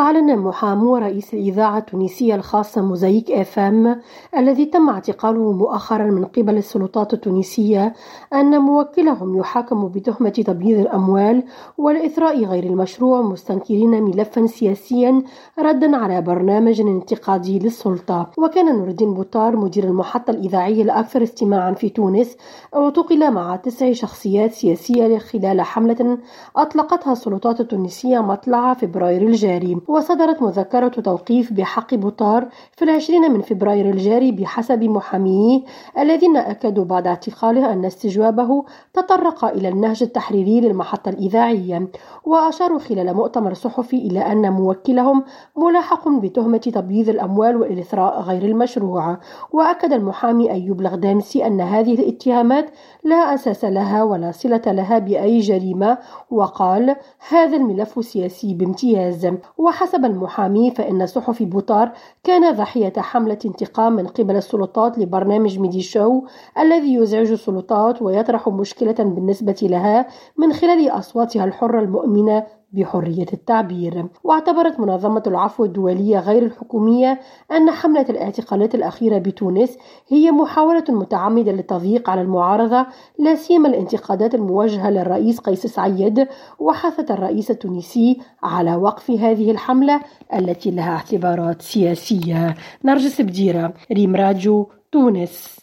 八 أعلن محامو رئيس الإذاعة التونسية الخاصة موزايك إف إم الذي تم اعتقاله مؤخرا من قبل السلطات التونسية أن موكلهم يحاكم بتهمة تبييض الأموال والإثراء غير المشروع مستنكرين ملفا سياسيا ردا على برنامج انتقادي للسلطة. وكان نور الدين بوطار مدير المحطة الإذاعية الأكثر استماعا في تونس اعتقل مع تسع شخصيات سياسية خلال حملة أطلقتها السلطات التونسية مطلع فبراير الجاري. وصدرت مذكرة توقيف بحق بوطار في العشرين من فبراير الجاري بحسب محاميه الذين أكدوا بعد اعتقاله أن استجوابه تطرق إلى النهج التحريري للمحطة الإذاعية. وأشاروا خلال مؤتمر صحفي إلى أن موكلهم ملاحق بتهمة تبييض الأموال والإثراء غير المشروع. وأكد المحامي أيوب الغدامسي أن هذه الاتهامات لا أساس لها ولا صلة لها بأي جريمة وقال هذا الملف سياسي بامتياز وحسب المحامي فإن صحفي بوطار كان ضحية حملة انتقام من قبل السلطات لبرنامج ميدي شو الذي يزعج السلطات ويطرح مشكلة بالنسبة لها من خلال أصواتها الحرة المؤمنة بحرية التعبير. واعتبرت منظمة العفو الدولية غير الحكومية أن حملة الاعتقالات الأخيرة بتونس هي محاولة متعمدة للتضييق على المعارضة لا سيما الانتقادات الموجهة للرئيس قيس سعيد وحثت الرئيس التونسي على وقف هذه الحملة التي لها اعتبارات سياسية. نرجس بديرة ريم راجو تونس.